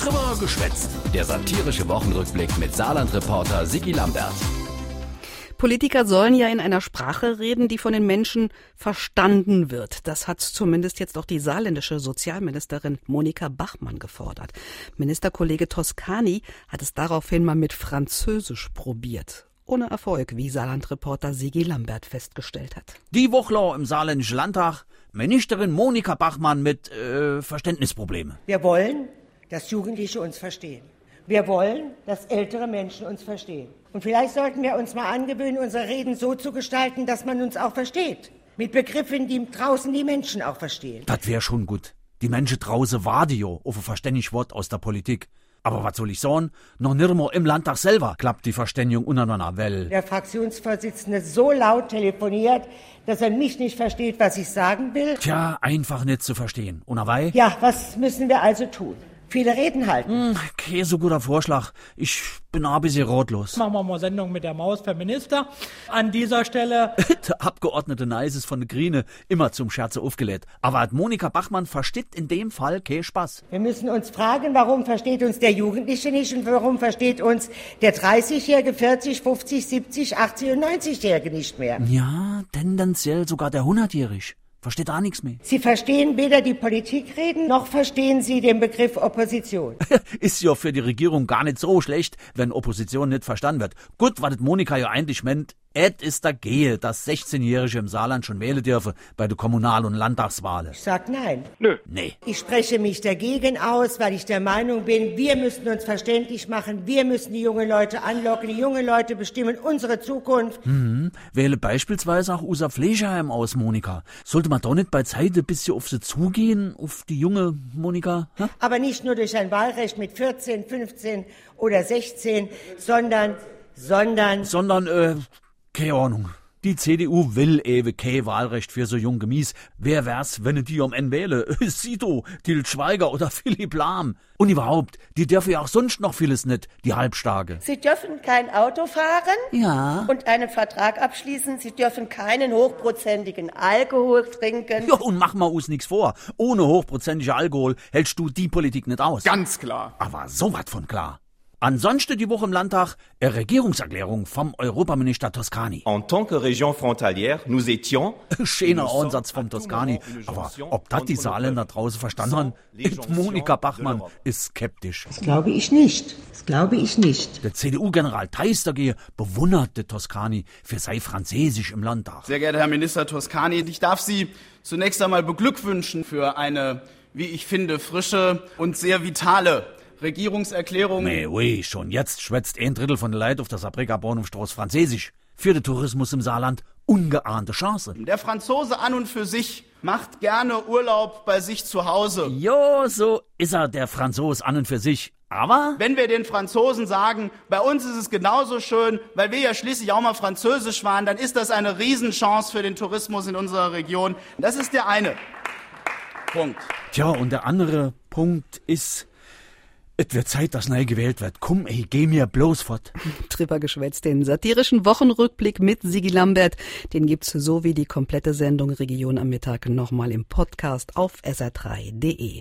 Trimmer geschwätzt. Der satirische Wochenrückblick mit Saarland-Reporter Sigi Lambert. Politiker sollen ja in einer Sprache reden, die von den Menschen verstanden wird. Das hat zumindest jetzt auch die saarländische Sozialministerin Monika Bachmann gefordert. Ministerkollege Toscani hat es daraufhin mal mit Französisch probiert ohne Erfolg, wie Saarland-Reporter Sigi Lambert festgestellt hat. Die Wochlau im Saarländischen Landtag, Ministerin Monika Bachmann mit äh, Verständnisproblemen. Wir wollen, dass Jugendliche uns verstehen. Wir wollen, dass ältere Menschen uns verstehen. Und vielleicht sollten wir uns mal angewöhnen, unsere Reden so zu gestalten, dass man uns auch versteht. Mit Begriffen, die draußen die Menschen auch verstehen. Das wäre schon gut. Die Menschen draußen ja auf ein verständiges Wort aus der Politik. Aber was soll ich sagen? Noch nirgendwo im Landtag selber klappt die Verständigung untereinander, weil... Der Fraktionsvorsitzende so laut telefoniert, dass er mich nicht versteht, was ich sagen will. Tja, einfach nicht zu verstehen. Und dabei? Ja, was müssen wir also tun? Viele Reden halten. Hm, okay, so guter Vorschlag. Ich bin ein bisschen rotlos. Machen wir mal Sendung mit der Maus per Minister. An dieser Stelle. der Abgeordnete Neis ist von der Grüne immer zum Scherze aufgelegt. Aber Monika Bachmann versteht in dem Fall keinen Spaß. Wir müssen uns fragen, warum versteht uns der Jugendliche nicht und warum versteht uns der 30-Jährige, 40, 50, 70, 80 und 90-Jährige nicht mehr. Ja, tendenziell sogar der 100-Jährige. Versteht da nichts mehr. Sie verstehen weder die Politik reden, noch verstehen Sie den Begriff Opposition. Ist ja für die Regierung gar nicht so schlecht, wenn Opposition nicht verstanden wird. Gut, was Monika ja eigentlich meint, Et ist da gehe, dass 16-Jährige im Saarland schon wählen dürfen bei der Kommunal- und Landtagswahlen. Ich sag nein. Nö. Nee. Ich spreche mich dagegen aus, weil ich der Meinung bin, wir müssen uns verständlich machen, wir müssen die jungen Leute anlocken, die jungen Leute bestimmen unsere Zukunft. Mhm. Wähle beispielsweise auch Usa Fleischerheim aus, Monika. Sollte man doch nicht bei Zeit ein bisschen auf sie zugehen, auf die junge Monika? Ha? Aber nicht nur durch ein Wahlrecht mit 14, 15 oder 16, sondern, sondern... Sondern, äh, keine Ahnung. Die CDU will ewe kein Wahlrecht für so jung Gemies. Wer wär's, wenn die um N wähle? Sito, Til Schweiger oder Philipp Lahm. Und überhaupt, die dürfen ja auch sonst noch vieles nicht, die Halbstarke. Sie dürfen kein Auto fahren. Ja. Und einen Vertrag abschließen. Sie dürfen keinen hochprozentigen Alkohol trinken. Ja, und mach mal uns nix vor. Ohne hochprozentiger Alkohol hältst du die Politik nicht aus. Ganz klar. Aber so wat von klar. Ansonsten die Woche im Landtag eine Regierungserklärung vom Europaminister Toscani. En tant que région frontalière, nous étions... Schöner Ansatz vom Toscani. Aber ob das die Saarländer draußen verstanden haben? Monika Bachmann ist skeptisch. Das glaube ich nicht. Das glaube ich nicht. Der CDU-General Teistergehe bewunderte Toscani für sei Französisch im Landtag. Sehr geehrter Herr Minister Toscani, ich darf Sie zunächst einmal beglückwünschen für eine, wie ich finde, frische und sehr vitale Regierungserklärung. Nee, oui, schon jetzt schwätzt ein Drittel von der Leid auf der Sabrika Bahnhofstraße Französisch. Für den Tourismus im Saarland ungeahnte Chance. Der Franzose an und für sich macht gerne Urlaub bei sich zu Hause. Jo, so ist er, der Franzos an und für sich. Aber wenn wir den Franzosen sagen, bei uns ist es genauso schön, weil wir ja schließlich auch mal französisch waren, dann ist das eine Riesenchance für den Tourismus in unserer Region. Das ist der eine Punkt. Tja, und der andere Punkt ist, es wird Zeit, dass neu gewählt wird. Komm, ey, geh mir bloß fort. Drüber geschwätzt, den satirischen Wochenrückblick mit Sigi Lambert. Den gibt's so wie die komplette Sendung Region am Mittag nochmal im Podcast auf sr3.de.